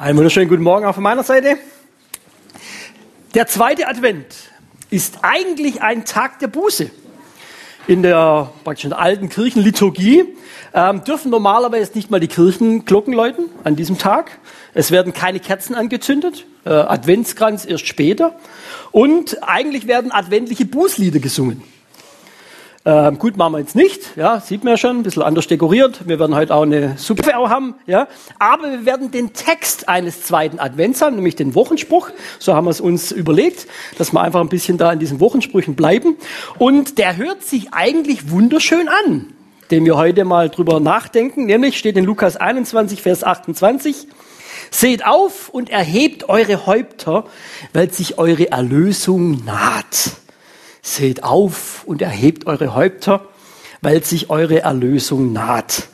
Einen wunderschönen guten Morgen auch von meiner Seite. Der zweite Advent ist eigentlich ein Tag der Buße. In der praktisch in der alten Kirchenliturgie ähm, dürfen normalerweise nicht mal die Kirchenglocken läuten an diesem Tag. Es werden keine Kerzen angezündet, äh, Adventskranz erst später. Und eigentlich werden adventliche Bußlieder gesungen. Ähm, gut, machen wir jetzt nicht, ja, sieht man ja schon, ein bisschen anders dekoriert. Wir werden heute auch eine Suppe auch haben, ja. Aber wir werden den Text eines zweiten Advents haben, nämlich den Wochenspruch. So haben wir es uns überlegt, dass wir einfach ein bisschen da in diesen Wochensprüchen bleiben. Und der hört sich eigentlich wunderschön an, den wir heute mal drüber nachdenken. Nämlich steht in Lukas 21, Vers 28. Seht auf und erhebt eure Häupter, weil sich eure Erlösung naht. Seht auf und erhebt eure Häupter, weil sich eure Erlösung naht.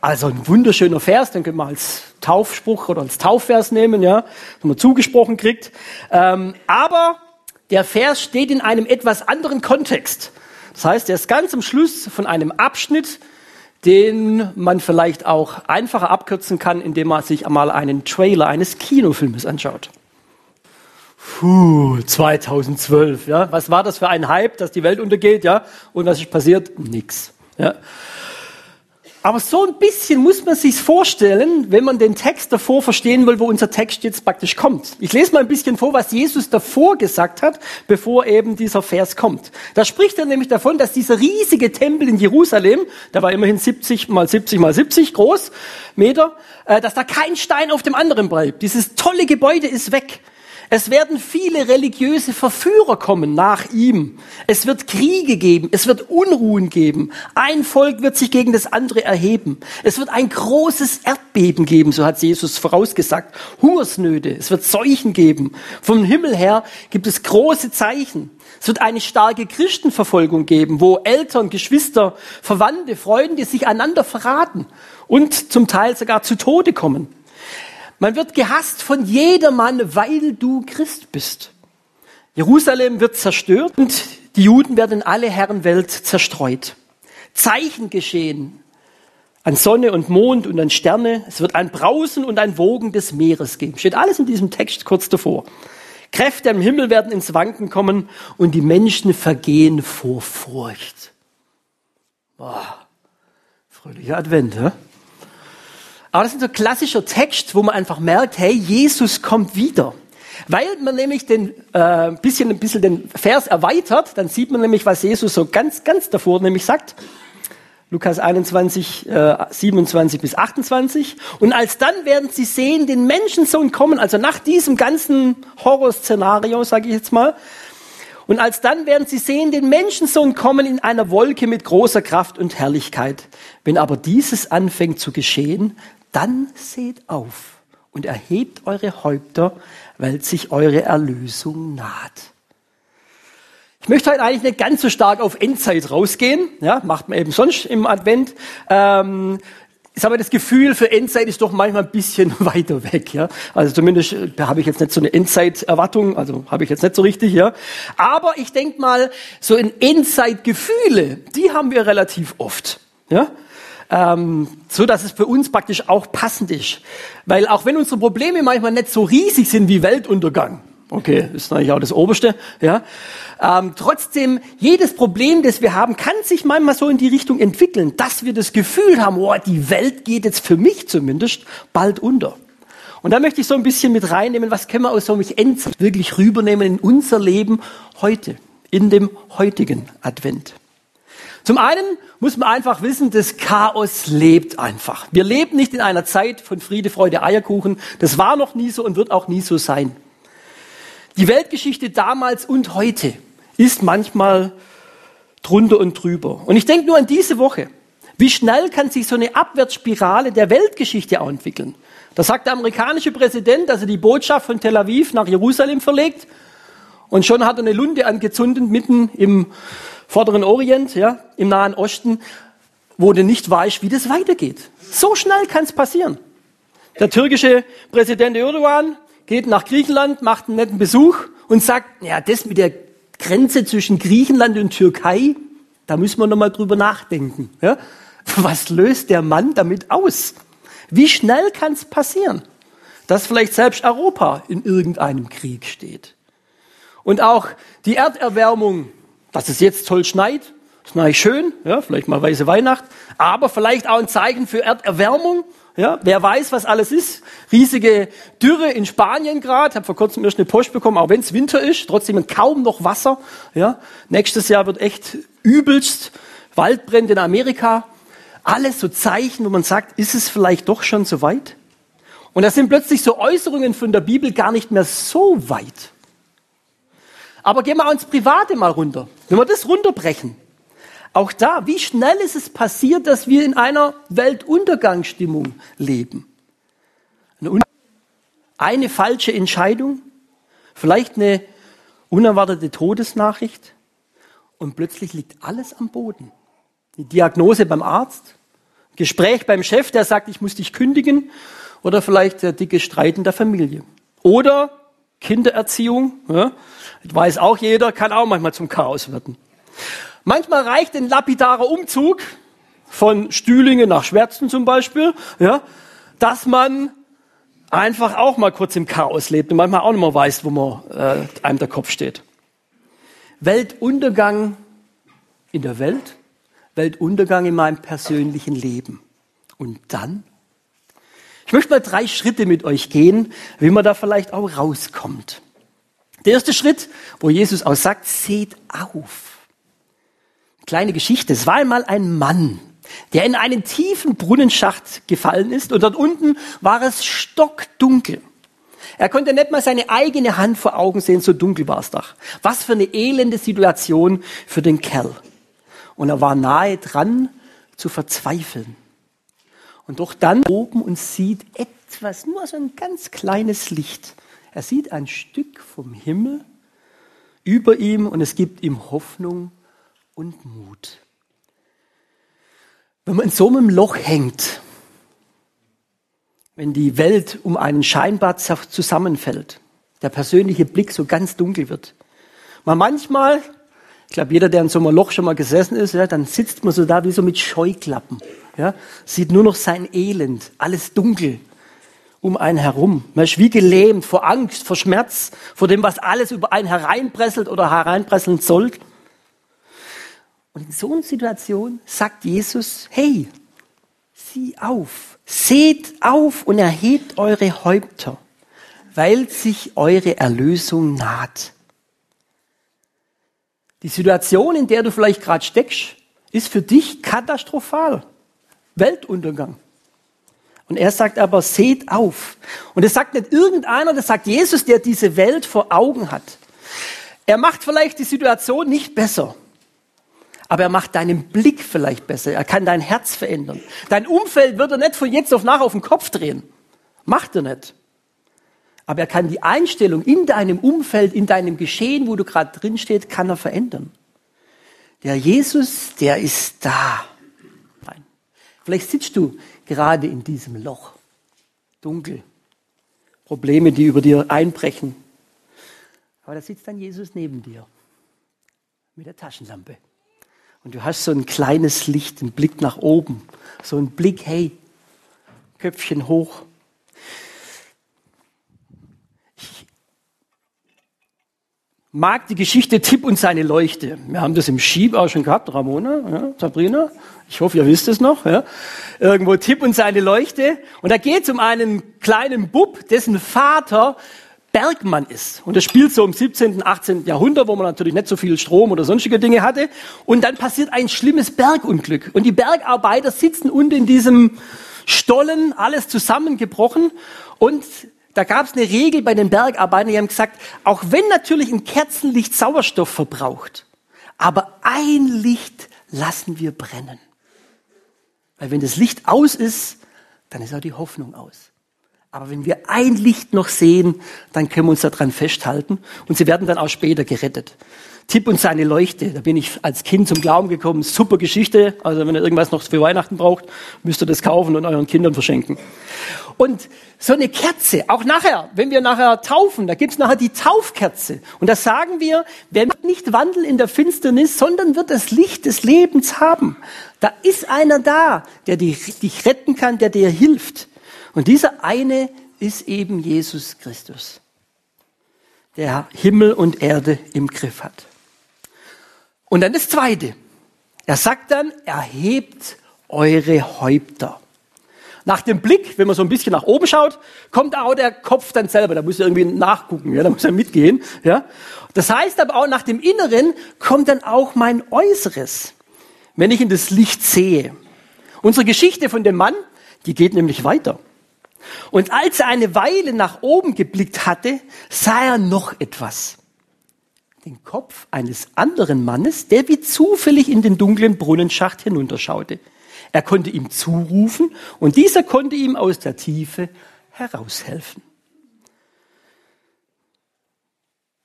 Also ein wunderschöner Vers, den können wir als Taufspruch oder als Taufvers nehmen, ja, wenn man zugesprochen kriegt. Ähm, aber der Vers steht in einem etwas anderen Kontext. Das heißt, er ist ganz am Schluss von einem Abschnitt, den man vielleicht auch einfacher abkürzen kann, indem man sich einmal einen Trailer eines Kinofilmes anschaut. Puh, 2012, ja. Was war das für ein Hype, dass die Welt untergeht, ja? Und was ist passiert? Nix, ja. Aber so ein bisschen muss man sich vorstellen, wenn man den Text davor verstehen will, wo unser Text jetzt praktisch kommt. Ich lese mal ein bisschen vor, was Jesus davor gesagt hat, bevor eben dieser Vers kommt. Da spricht er nämlich davon, dass dieser riesige Tempel in Jerusalem, der war immerhin 70 mal 70 mal 70 groß, Meter, äh, dass da kein Stein auf dem anderen bleibt. Dieses tolle Gebäude ist weg. Es werden viele religiöse Verführer kommen nach ihm. Es wird Kriege geben. Es wird Unruhen geben. Ein Volk wird sich gegen das andere erheben. Es wird ein großes Erdbeben geben, so hat Jesus vorausgesagt. Hungersnöte. Es wird Seuchen geben. Vom Himmel her gibt es große Zeichen. Es wird eine starke Christenverfolgung geben, wo Eltern, Geschwister, Verwandte, Freunde sich einander verraten und zum Teil sogar zu Tode kommen. Man wird gehasst von jedermann, weil du Christ bist. Jerusalem wird zerstört und die Juden werden in alle Herrenwelt zerstreut. Zeichen geschehen an Sonne und Mond und an Sterne. Es wird ein Brausen und ein Wogen des Meeres geben. Steht alles in diesem Text kurz davor. Kräfte am Himmel werden ins Wanken kommen und die Menschen vergehen vor Furcht. Boah, fröhlicher Advent, hä? Aber das ist ein klassischer Text, wo man einfach merkt, hey, Jesus kommt wieder. Weil man nämlich den äh, bisschen, ein bisschen den Vers erweitert, dann sieht man nämlich, was Jesus so ganz, ganz davor nämlich sagt. Lukas 21, äh, 27 bis 28. Und alsdann werden sie sehen, den Menschensohn kommen, also nach diesem ganzen Horrorszenario, sage ich jetzt mal. Und alsdann werden sie sehen, den Menschensohn kommen in einer Wolke mit großer Kraft und Herrlichkeit. Wenn aber dieses anfängt zu geschehen, dann seht auf und erhebt eure Häupter, weil sich eure Erlösung naht. Ich möchte heute eigentlich nicht ganz so stark auf Endzeit rausgehen, ja, macht man eben sonst im Advent. Ähm, ich habe das Gefühl, für Endzeit ist doch manchmal ein bisschen weiter weg, ja. Also zumindest äh, habe ich jetzt nicht so eine Endzeiterwartung, also habe ich jetzt nicht so richtig, ja. Aber ich denke mal, so in Endzeitgefühle, die haben wir relativ oft, ja ähm, so dass es für uns praktisch auch passend ist. Weil auch wenn unsere Probleme manchmal nicht so riesig sind wie Weltuntergang, okay, ist natürlich auch das Oberste, ja, ähm, trotzdem jedes Problem, das wir haben, kann sich manchmal so in die Richtung entwickeln, dass wir das Gefühl haben, oh, die Welt geht jetzt für mich zumindest bald unter. Und da möchte ich so ein bisschen mit reinnehmen, was können wir aus so einem Endzeit wirklich rübernehmen in unser Leben heute, in dem heutigen Advent. Zum einen muss man einfach wissen, das Chaos lebt einfach. Wir leben nicht in einer Zeit von Friede, Freude, Eierkuchen. Das war noch nie so und wird auch nie so sein. Die Weltgeschichte damals und heute ist manchmal drunter und drüber. Und ich denke nur an diese Woche. Wie schnell kann sich so eine Abwärtsspirale der Weltgeschichte auch entwickeln? Da sagt der amerikanische Präsident, dass er die Botschaft von Tel Aviv nach Jerusalem verlegt. Und schon hat er eine Lunde angezündet mitten im Vorderen Orient, ja, im Nahen Osten, wo du nicht weißt, wie das weitergeht. So schnell kann es passieren. Der türkische Präsident Erdogan geht nach Griechenland, macht einen netten Besuch und sagt, ja, das mit der Grenze zwischen Griechenland und Türkei, da müssen wir nochmal drüber nachdenken. Ja? Was löst der Mann damit aus? Wie schnell kann es passieren? dass vielleicht selbst Europa in irgendeinem Krieg steht. Und auch die Erderwärmung, dass es jetzt toll schneit, ist natürlich schön, ja, vielleicht mal weiße Weihnacht, aber vielleicht auch ein Zeichen für Erderwärmung. Ja, wer weiß, was alles ist. Riesige Dürre in Spanien gerade. Habe vor kurzem erst eine Post bekommen, auch wenn es Winter ist, trotzdem kaum noch Wasser. Ja, nächstes Jahr wird echt übelst Waldbrände in Amerika. Alles so Zeichen, wo man sagt, ist es vielleicht doch schon so weit? Und da sind plötzlich so Äußerungen von der Bibel gar nicht mehr so weit. Aber gehen wir auch ins Private mal runter. Wenn wir das runterbrechen, auch da, wie schnell ist es passiert, dass wir in einer Weltuntergangsstimmung leben? Eine, eine falsche Entscheidung, vielleicht eine unerwartete Todesnachricht und plötzlich liegt alles am Boden. Die Diagnose beim Arzt, Gespräch beim Chef, der sagt, ich muss dich kündigen, oder vielleicht der dicke Streit in der Familie. Oder Kindererziehung, ja, weiß auch jeder, kann auch manchmal zum Chaos werden. Manchmal reicht ein lapidarer Umzug von Stühlingen nach Schwärzen zum Beispiel, ja, dass man einfach auch mal kurz im Chaos lebt und manchmal auch nicht mehr weiß, wo man äh, einem der Kopf steht. Weltuntergang in der Welt, Weltuntergang in meinem persönlichen Leben. Und dann? Ich möchte mal drei Schritte mit euch gehen, wie man da vielleicht auch rauskommt. Der erste Schritt, wo Jesus auch sagt, seht auf. Kleine Geschichte. Es war einmal ein Mann, der in einen tiefen Brunnenschacht gefallen ist und dort unten war es stockdunkel. Er konnte nicht mal seine eigene Hand vor Augen sehen, so dunkel war es doch. Was für eine elende Situation für den Kerl. Und er war nahe dran zu verzweifeln. Und doch dann oben und sieht etwas, nur so ein ganz kleines Licht. Er sieht ein Stück vom Himmel über ihm und es gibt ihm Hoffnung und Mut. Wenn man in so einem Loch hängt, wenn die Welt um einen scheinbar zusammenfällt, der persönliche Blick so ganz dunkel wird. Man manchmal, ich glaube, jeder, der in so einem Loch schon mal gesessen ist, ja, dann sitzt man so da wie so mit Scheuklappen. Ja, sieht nur noch sein Elend, alles dunkel um einen herum. Man ist wie gelähmt vor Angst, vor Schmerz, vor dem, was alles über einen hereinpresselt oder hereinpresseln soll. Und in so einer Situation sagt Jesus, hey, sieh auf, Seht auf und erhebt eure Häupter, weil sich eure Erlösung naht. Die Situation, in der du vielleicht gerade steckst, ist für dich katastrophal. Weltuntergang. Und er sagt aber, seht auf. Und das sagt nicht irgendeiner, das sagt Jesus, der diese Welt vor Augen hat. Er macht vielleicht die Situation nicht besser aber er macht deinen Blick vielleicht besser. Er kann dein Herz verändern. Dein Umfeld wird er nicht von jetzt auf nach auf den Kopf drehen. Macht er nicht. Aber er kann die Einstellung in deinem Umfeld, in deinem Geschehen, wo du gerade drin stehst, kann er verändern. Der Jesus, der ist da. Vielleicht sitzt du gerade in diesem Loch. Dunkel. Probleme, die über dir einbrechen. Aber da sitzt dann Jesus neben dir. Mit der Taschenlampe. Und du hast so ein kleines Licht, einen Blick nach oben, so einen Blick, hey, Köpfchen hoch. Mag die Geschichte Tipp und seine Leuchte. Wir haben das im Schieb auch schon gehabt, Ramona, ja, Sabrina. Ich hoffe, ihr wisst es noch. Ja. Irgendwo Tipp und seine Leuchte. Und da geht es um einen kleinen Bub, dessen Vater Bergmann ist. Und das spielt so im 17., 18. Jahrhundert, wo man natürlich nicht so viel Strom oder sonstige Dinge hatte. Und dann passiert ein schlimmes Bergunglück. Und die Bergarbeiter sitzen unten in diesem Stollen, alles zusammengebrochen. Und da gab es eine Regel bei den Bergarbeitern, die haben gesagt, auch wenn natürlich ein Kerzenlicht Sauerstoff verbraucht, aber ein Licht lassen wir brennen. Weil wenn das Licht aus ist, dann ist auch die Hoffnung aus. Aber wenn wir ein Licht noch sehen, dann können wir uns daran festhalten und sie werden dann auch später gerettet. Tipp und seine Leuchte, da bin ich als Kind zum Glauben gekommen. Super Geschichte. Also wenn ihr irgendwas noch für Weihnachten braucht, müsst ihr das kaufen und euren Kindern verschenken. Und so eine Kerze, auch nachher, wenn wir nachher taufen, da gibt's nachher die Taufkerze. Und da sagen wir, wer nicht wandelt in der Finsternis, sondern wird das Licht des Lebens haben. Da ist einer da, der dich retten kann, der dir hilft. Und dieser eine ist eben Jesus Christus, der Himmel und Erde im Griff hat. Und dann das Zweite. Er sagt dann, erhebt eure Häupter. Nach dem Blick, wenn man so ein bisschen nach oben schaut, kommt auch der Kopf dann selber. Da muss er irgendwie nachgucken, ja, da muss er mitgehen. Ja. Das heißt aber auch nach dem Inneren kommt dann auch mein Äußeres, wenn ich in das Licht sehe. Unsere Geschichte von dem Mann, die geht nämlich weiter. Und als er eine Weile nach oben geblickt hatte, sah er noch etwas. Den Kopf eines anderen Mannes, der wie zufällig in den dunklen Brunnenschacht hinunterschaute. Er konnte ihm zurufen und dieser konnte ihm aus der Tiefe heraushelfen.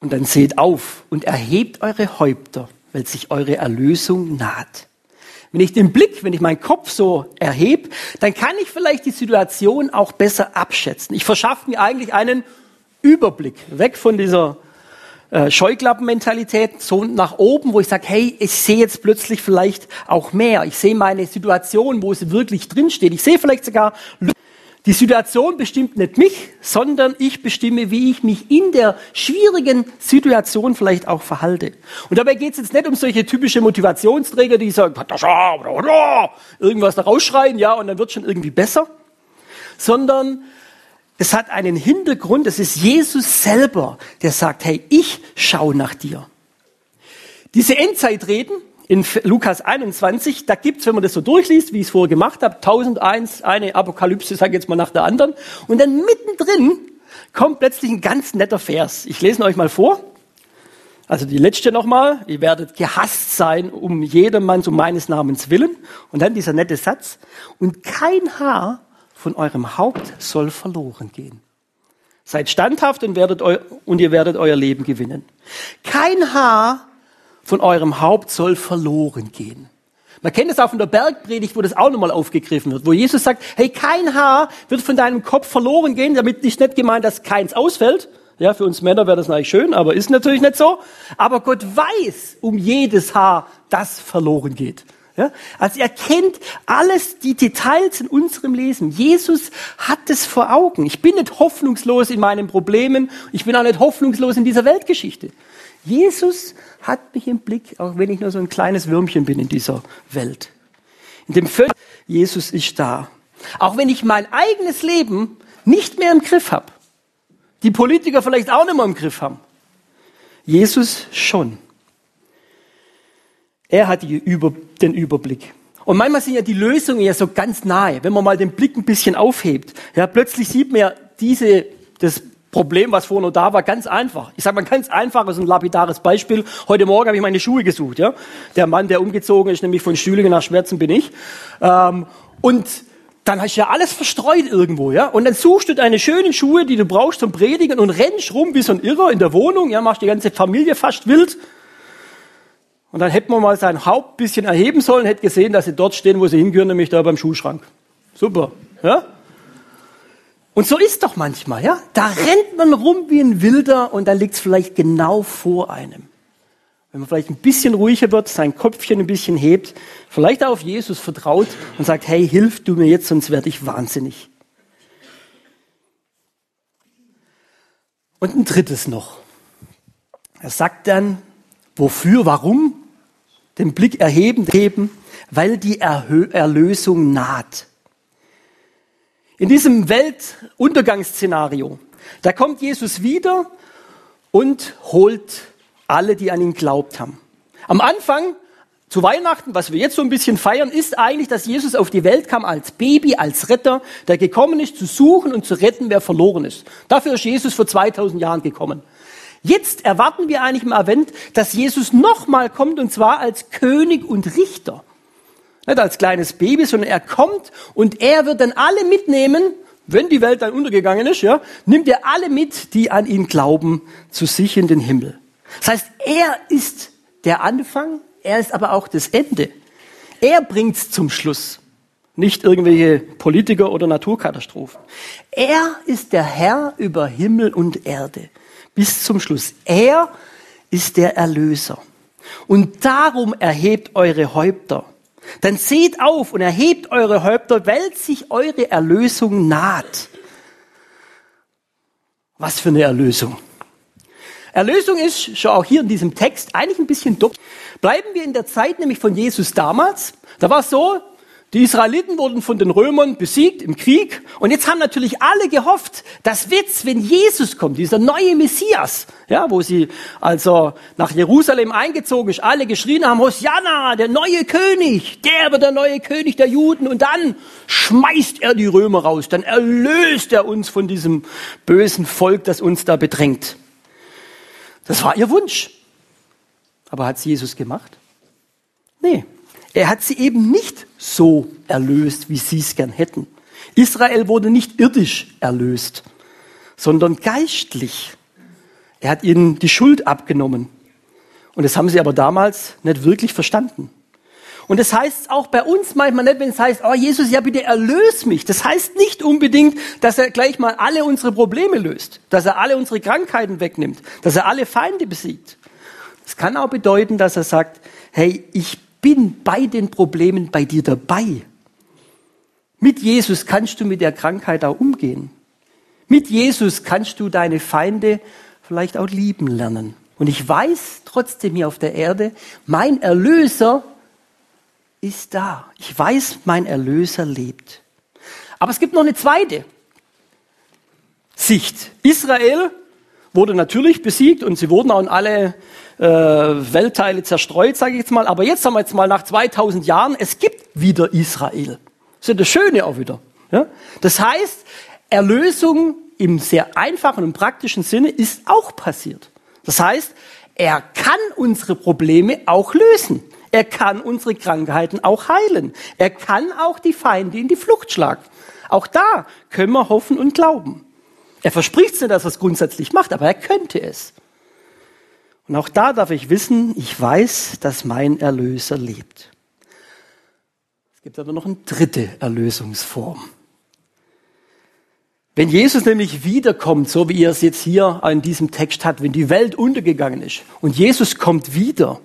Und dann seht auf und erhebt eure Häupter, weil sich eure Erlösung naht. Wenn ich den Blick, wenn ich meinen Kopf so erhebe, dann kann ich vielleicht die Situation auch besser abschätzen. Ich verschaffe mir eigentlich einen Überblick, weg von dieser äh, Scheuklappenmentalität so nach oben, wo ich sage, hey, ich sehe jetzt plötzlich vielleicht auch mehr. Ich sehe meine Situation, wo es wirklich drinsteht. Ich sehe vielleicht sogar, die Situation bestimmt nicht mich, sondern ich bestimme, wie ich mich in der schwierigen Situation vielleicht auch verhalte. Und dabei geht es jetzt nicht um solche typische Motivationsträger, die sagen, irgendwas da rausschreien, ja, und dann wird schon irgendwie besser, sondern es hat einen Hintergrund, es ist Jesus selber, der sagt, hey, ich schaue nach dir. Diese Endzeitreden in Lukas 21, da gibt's, wenn man das so durchliest, wie ich es vorher gemacht habe, 1001, eine Apokalypse, sage jetzt mal nach der anderen. Und dann mittendrin kommt plötzlich ein ganz netter Vers. Ich lese ihn euch mal vor. Also die letzte nochmal, ihr werdet gehasst sein um jedermann um meines Namens willen. Und dann dieser nette Satz. Und kein Haar von eurem Haupt soll verloren gehen. Seid standhaft und, werdet eu und ihr werdet euer Leben gewinnen. Kein Haar von eurem Haupt soll verloren gehen. Man kennt es auch von der Bergpredigt, wo das auch nochmal aufgegriffen wird, wo Jesus sagt, hey, kein Haar wird von deinem Kopf verloren gehen, damit ist nicht gemeint, dass keins ausfällt. Ja, für uns Männer wäre das natürlich schön, aber ist natürlich nicht so. Aber Gott weiß um jedes Haar, das verloren geht. Ja? Also er kennt alles, die Details in unserem Leben. Jesus hat es vor Augen. Ich bin nicht hoffnungslos in meinen Problemen. Ich bin auch nicht hoffnungslos in dieser Weltgeschichte. Jesus hat mich im Blick, auch wenn ich nur so ein kleines Würmchen bin in dieser Welt. In dem Völlig, Jesus ist da. Auch wenn ich mein eigenes Leben nicht mehr im Griff habe. Die Politiker vielleicht auch nicht mehr im Griff haben. Jesus schon. Er hat Über, den Überblick. Und manchmal sind ja die Lösungen ja so ganz nahe, wenn man mal den Blick ein bisschen aufhebt. Ja, plötzlich sieht man ja diese, das Problem, was vorher noch da war, ganz einfach. Ich sage mal ganz einfaches und lapidares Beispiel. Heute Morgen habe ich meine Schuhe gesucht. Ja? Der Mann, der umgezogen ist, nämlich von Stühlingen nach Schmerzen bin ich. Ähm, und dann hast du ja alles verstreut irgendwo, ja. Und dann suchst du deine schönen Schuhe, die du brauchst zum Predigen und rennst rum wie so ein Irrer in der Wohnung, ja, machst die ganze Familie fast wild. Und dann hätten wir mal sein Haupt bisschen erheben sollen, hätte gesehen, dass sie dort stehen, wo sie hingehören, nämlich da beim Schuhschrank. Super, ja? Und so ist doch manchmal, ja? Da rennt man rum wie ein Wilder und da liegt es vielleicht genau vor einem. Wenn man vielleicht ein bisschen ruhiger wird, sein Kopfchen ein bisschen hebt, vielleicht auch auf Jesus vertraut und sagt, hey, hilf du mir jetzt, sonst werde ich wahnsinnig. Und ein drittes noch. Er sagt dann, wofür, warum? Den Blick erheben, heben, weil die Erhö Erlösung naht. In diesem Weltuntergangsszenario, da kommt Jesus wieder und holt alle, die an ihn glaubt haben. Am Anfang zu Weihnachten, was wir jetzt so ein bisschen feiern, ist eigentlich, dass Jesus auf die Welt kam als Baby, als Retter, der gekommen ist, zu suchen und zu retten, wer verloren ist. Dafür ist Jesus vor 2000 Jahren gekommen. Jetzt erwarten wir eigentlich im Advent, dass Jesus nochmal kommt und zwar als König und Richter. Nicht als kleines Baby, sondern er kommt und er wird dann alle mitnehmen, wenn die Welt dann untergegangen ist, ja, nimmt er alle mit, die an ihn glauben, zu sich in den Himmel. Das heißt, er ist der Anfang, er ist aber auch das Ende. Er bringt's zum Schluss. Nicht irgendwelche Politiker oder Naturkatastrophen. Er ist der Herr über Himmel und Erde bis zum Schluss. Er ist der Erlöser. Und darum erhebt eure Häupter. Dann seht auf und erhebt eure Häupter, weil sich eure Erlösung naht. Was für eine Erlösung. Erlösung ist schon auch hier in diesem Text eigentlich ein bisschen dumm. Bleiben wir in der Zeit nämlich von Jesus damals. Da war es so, die Israeliten wurden von den Römern besiegt im Krieg und jetzt haben natürlich alle gehofft, dass Witz, wenn Jesus kommt, dieser neue Messias, ja, wo sie also nach Jerusalem eingezogen ist, alle geschrien haben, Hosianna, der neue König, der wird der neue König der Juden und dann schmeißt er die Römer raus, dann erlöst er uns von diesem bösen Volk, das uns da bedrängt. Das war ihr Wunsch. Aber hat Jesus gemacht? Nee. Er hat sie eben nicht so erlöst, wie sie es gern hätten. Israel wurde nicht irdisch erlöst, sondern geistlich. Er hat ihnen die Schuld abgenommen. Und das haben sie aber damals nicht wirklich verstanden. Und das heißt auch bei uns manchmal nicht, wenn es heißt, oh Jesus, ja bitte erlöse mich. Das heißt nicht unbedingt, dass er gleich mal alle unsere Probleme löst, dass er alle unsere Krankheiten wegnimmt, dass er alle Feinde besiegt. Es kann auch bedeuten, dass er sagt, hey, ich bin bei den Problemen bei dir dabei. Mit Jesus kannst du mit der Krankheit auch umgehen. Mit Jesus kannst du deine Feinde vielleicht auch lieben lernen. Und ich weiß trotzdem hier auf der Erde, mein Erlöser ist da. Ich weiß, mein Erlöser lebt. Aber es gibt noch eine zweite Sicht. Israel wurde natürlich besiegt und sie wurden auch in alle äh, Weltteile zerstreut, sage ich jetzt mal. Aber jetzt haben wir jetzt mal nach 2000 Jahren, es gibt wieder Israel. Das ist ja das Schöne auch wieder. Ja? Das heißt, Erlösung im sehr einfachen und praktischen Sinne ist auch passiert. Das heißt, er kann unsere Probleme auch lösen. Er kann unsere Krankheiten auch heilen. Er kann auch die Feinde in die Flucht schlagen. Auch da können wir hoffen und glauben. Er verspricht es nicht, dass er es grundsätzlich macht, aber er könnte es. Und auch da darf ich wissen, ich weiß, dass mein Erlöser lebt. Es gibt aber noch eine dritte Erlösungsform. Wenn Jesus nämlich wiederkommt, so wie er es jetzt hier in diesem Text hat, wenn die Welt untergegangen ist und Jesus kommt wieder,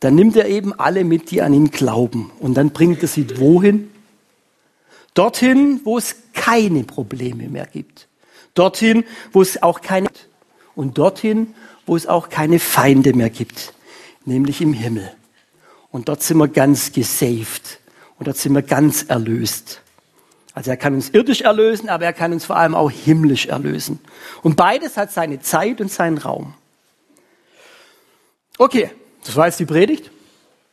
dann nimmt er eben alle mit, die an ihn glauben. Und dann bringt er sie wohin? Dorthin, wo es keine Probleme mehr gibt. Dorthin, wo es auch keine und dorthin, wo es auch keine Feinde mehr gibt, nämlich im Himmel. Und dort sind wir ganz gesaved und dort sind wir ganz erlöst. Also er kann uns irdisch erlösen, aber er kann uns vor allem auch himmlisch erlösen. Und beides hat seine Zeit und seinen Raum. Okay, das war jetzt die Predigt.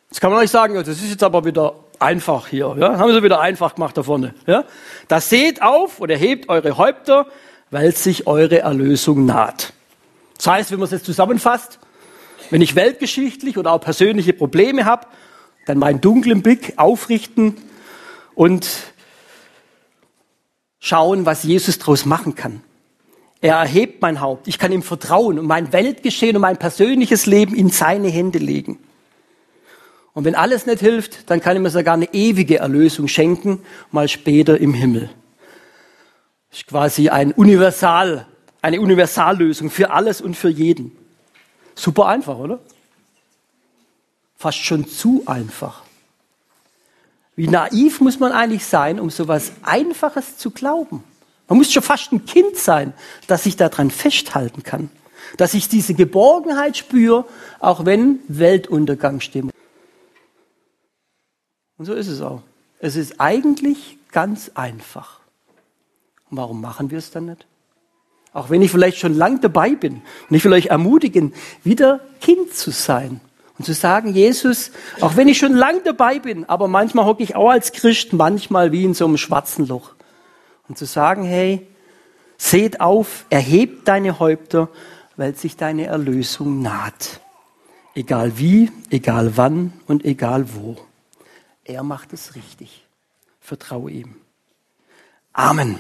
Jetzt kann man euch sagen, das ist jetzt aber wieder einfach hier. Ja? Haben sie wieder einfach gemacht da vorne. Ja? Das seht auf und erhebt eure Häupter, weil sich eure Erlösung naht. Das heißt, wenn man es jetzt zusammenfasst, wenn ich weltgeschichtlich oder auch persönliche Probleme habe, dann meinen dunklen Blick aufrichten und schauen, was Jesus daraus machen kann. Er erhebt mein Haupt. Ich kann ihm vertrauen und mein Weltgeschehen und mein persönliches Leben in seine Hände legen. Und wenn alles nicht hilft, dann kann ich mir sogar eine ewige Erlösung schenken, mal später im Himmel. Ist quasi ein Universal, eine Universallösung für alles und für jeden. Super einfach, oder? Fast schon zu einfach. Wie naiv muss man eigentlich sein, um so etwas Einfaches zu glauben? Man muss schon fast ein Kind sein, dass ich daran festhalten kann. Dass ich diese Geborgenheit spüre, auch wenn Weltuntergang stimmt. Und so ist es auch. Es ist eigentlich ganz einfach. Und warum machen wir es dann nicht? Auch wenn ich vielleicht schon lang dabei bin. Und ich will euch ermutigen, wieder Kind zu sein. Und zu sagen, Jesus, auch wenn ich schon lang dabei bin, aber manchmal hocke ich auch als Christ manchmal wie in so einem schwarzen Loch. Und zu sagen, hey, seht auf, erhebt deine Häupter, weil sich deine Erlösung naht. Egal wie, egal wann und egal wo. Er macht es richtig. Vertraue ihm. Amen.